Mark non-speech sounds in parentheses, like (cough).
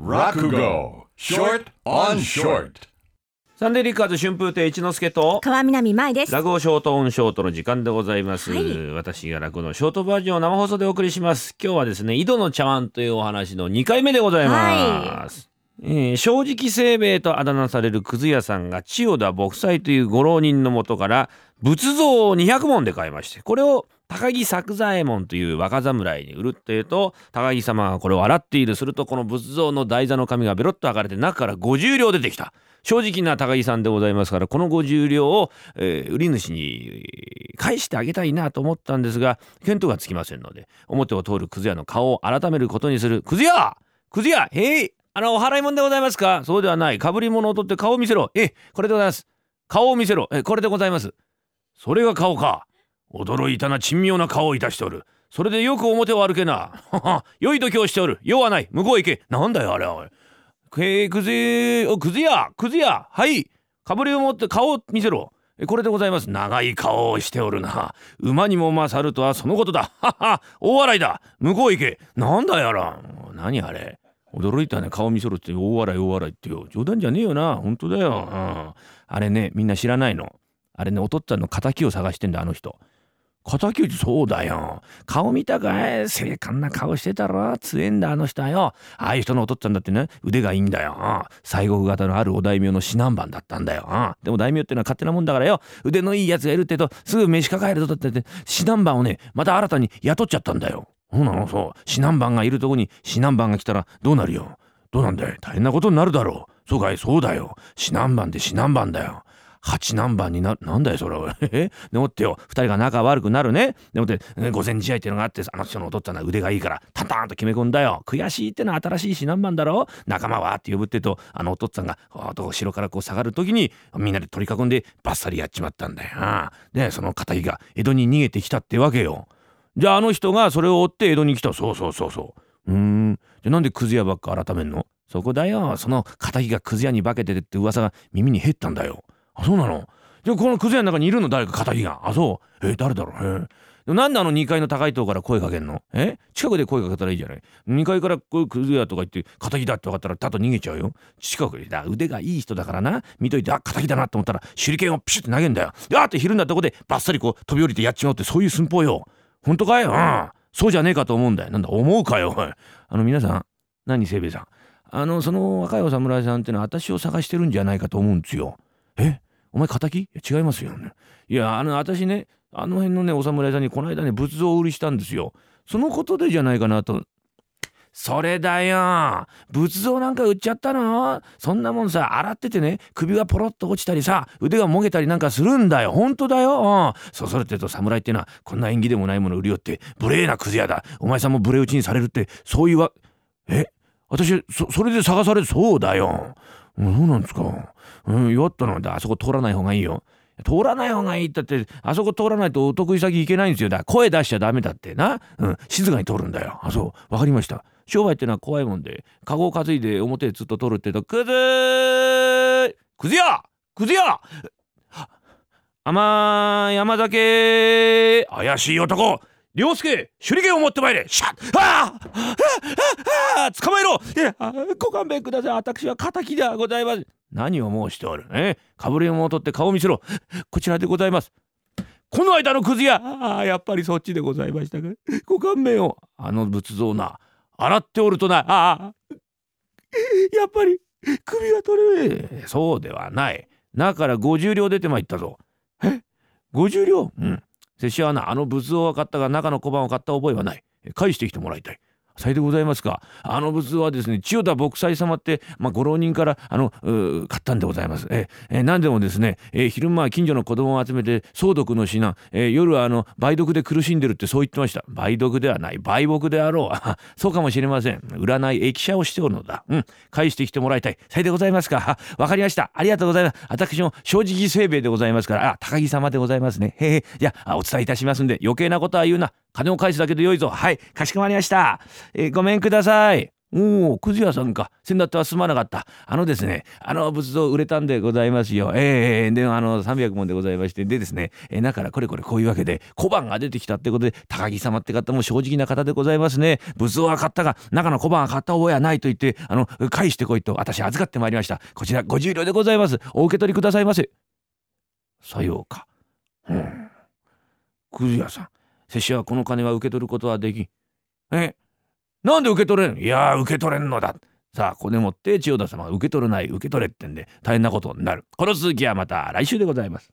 Rakugo. Short on Short. サンデーリッカーズ春風亭一之輔と川南舞です。落語ショートオンショートの時間でございます、はい。私が落語のショートバージョンを生放送でお送りします。今日はですね井戸の茶碗というお話の2回目でございます、えー正直清兵衛とあだ名されるくず屋さんが千代田牧祭というご浪人のもとから仏像を200文で買いましてこれを高木作左衛門という若侍に売るっていうと高木様がこれを洗っている。するとこの仏像の台座の紙がベロッと剥がれて中から50両出てきた。正直な高木さんでございますからこの50両を、えー売り主に返してあげたいなと思ったんですが見当がつきませんので表を通るくず屋の顔を改めることにする。くず屋!くず屋!へいあのお払い物でございますか？そうではない。かぶり物を取って顔を見せろ。えこれでございます。顔を見せろ。えこれでございます。それが顔か。驚いたな珍妙な顔をいたしておる。それでよく表を歩けな。は (laughs) は良い度胸しておる。用はない。向こうへ行けなんだよあれはおい。えー、くずえおくずや。くずや。はい。かぶりを持って顔を見せろ。えこれでございます。長い顔をしておるな。馬にも勝るとはそのことだ。はは。大笑いだ。向こうへ行けなんだやら。何あれ。驚いたね。顔見せろって大笑い大笑いってよ。冗談じゃねえよな。本当だよ、うん、あれねみんな知らないの。あれねお父っつぁんの敵を探してんだあの人。敵討ちそうだよ。顔見たかい。精悍な顔してたろ。強えんだあの人はよ。ああいう人のお父っつぁんだってね腕がいいんだよ。西国型のあるお大名の指南番だったんだよ。でも大名ってのは勝手なもんだからよ。腕のいいやつがいるってとすぐ飯抱えるとだってって指南番をねまた新たに雇っちゃったんだよ。そうなの？そう。指南番がいるとこに指南番が来たらどうなるよ？どうなんだい？大変なことになるだろう。そうかい？そうだよ。指南番で指南番だよ。八何番になる。なんだよそれは。(laughs) え？でもってよ。二人が仲悪くなるね。でもってね御前試合っていうのがあってあの人のお父っつぁんは腕がいいからタンタンと決め込んだよ。悔しいってのは新しい指南番だろ？仲間は？って呼ぶってとあのお父っつぁんが後ろからこう下がる時にみんなで取り囲んでバッサリやっちまったんだよ。でその敵が江戸に逃げてきたってわけよ。じゃああの人がそれを追って江戸に来た。そうそうそうそう。うーん。じゃあなんでくず屋ばっか改めんの？そこだよ。その敵がくず屋に化けてるって噂が耳に入ったんだよ。あそうなの？じゃあこのくず屋の中にいるの誰か敵が？あそう。え誰だろう？え。でなんであの2階の高い塔から声かけんの？え？近くで声かけたらいいじゃない。2階からこういうくず屋とか言って敵だって分かったらたと逃げちゃうよ。近くでだ腕がいい人だからな。見といてあ敵だなと思ったら手裏剣をピシュって投げんだよ。であーってひるんだとこでバッサリこう飛び降りてやっちまうってそういう寸法よ。本当かい？うん。そうじゃねえかと思うんだよ。なんだ思うかよあの皆さん何清兵衛さん？あのその若いお侍さんってのは私を探してるんじゃないかと思うんですよ。え？お前敵？違いますよ。いやあの私ねあの辺のねお侍さんにこの間ね仏像を売りしたんですよ。そのことでじゃないかなとそれだよ。仏像なんか売っちゃったの？そんなもんさ洗っててね首がポロッと落ちたりさ腕がもげたりなんかするんだよ。本当だよ、うん、そそれてと侍ってのはこんな縁起でもないもの売りよって無礼なクズ屋だ。お前さんも無礼打ちにされるってそういうわえ？私そそれで探されそうだよ、うん、そうなんですか。うん弱ったのであそこ通らない方がいいよ。通らない方がいいったってあそこ通らないとお得意先行けないんですよ。だ声出しちゃダメだってな、うん、静かに通るんだよ。あそう。わかりました。商売ってのは怖いもんでカゴを担いで表へずっと通るってとくずーくずや！くずや！甘山酒怪しい男！涼介！手裏剣を持ってまいれ！シャッ！ああああ捕まえろ！いやあご勘弁ください。私は敵ではございます何を申しておる？え？かぶり物を取って顔を見せろ。こちらでございます。この間のくず屋ああやっぱりそっちでございましたか？ご勘弁を。あの仏像な。洗っておるとな。ああ。やっぱり首が取れねえそうではない。中から50両出てまいったぞ。え？50両？うん。拙者はなあの仏像は買ったが中の小判を買った覚えはない。返してきてもらいたい。さいでございますか。あの仏像はですね千代田牧祭様って、まあ、ご浪人からあの買ったんでございます。ええ何でもですね、えー昼間は近所の子供を集めて相続の品、えー夜はあの梅毒で苦しんでるってそう言ってました。梅毒ではない。梅木であろう。あそうかもしれません。占い駅舎をしておるのだ。うん。返してきてもらいたい。さいでございますか。わかりました。ありがとうございます。私も正直清兵衛でございますから。あ高木様でございますね。へえじゃあお伝えいたしますんで余計なことは言うな。金を返すだけでよいぞはいかしこまりました、えーごめんくださいおお、くず屋さんか。せんだってはすまなかった。あのですね、あの仏像売れたんでございますよ。ええー、で、あの、300問でございまして、でですね、えー、だからこれこれこういうわけで、小判が出てきたってことで、高木様って方も正直な方でございますね。仏像は買ったが、中の小判は買った覚えはないと言って、あの、返してこいと、私預かってまいりました。こちら50両でございます。お受け取りくださいませ。さようか。うん。くず屋さん、拙者はこの金は受け取ることはできん。えなんで受け取れんいや受け取れんのだ。さあ、ここでもって千代田様が受け取れない、受け取れってんで大変なことになる。この続きはまた来週でございます。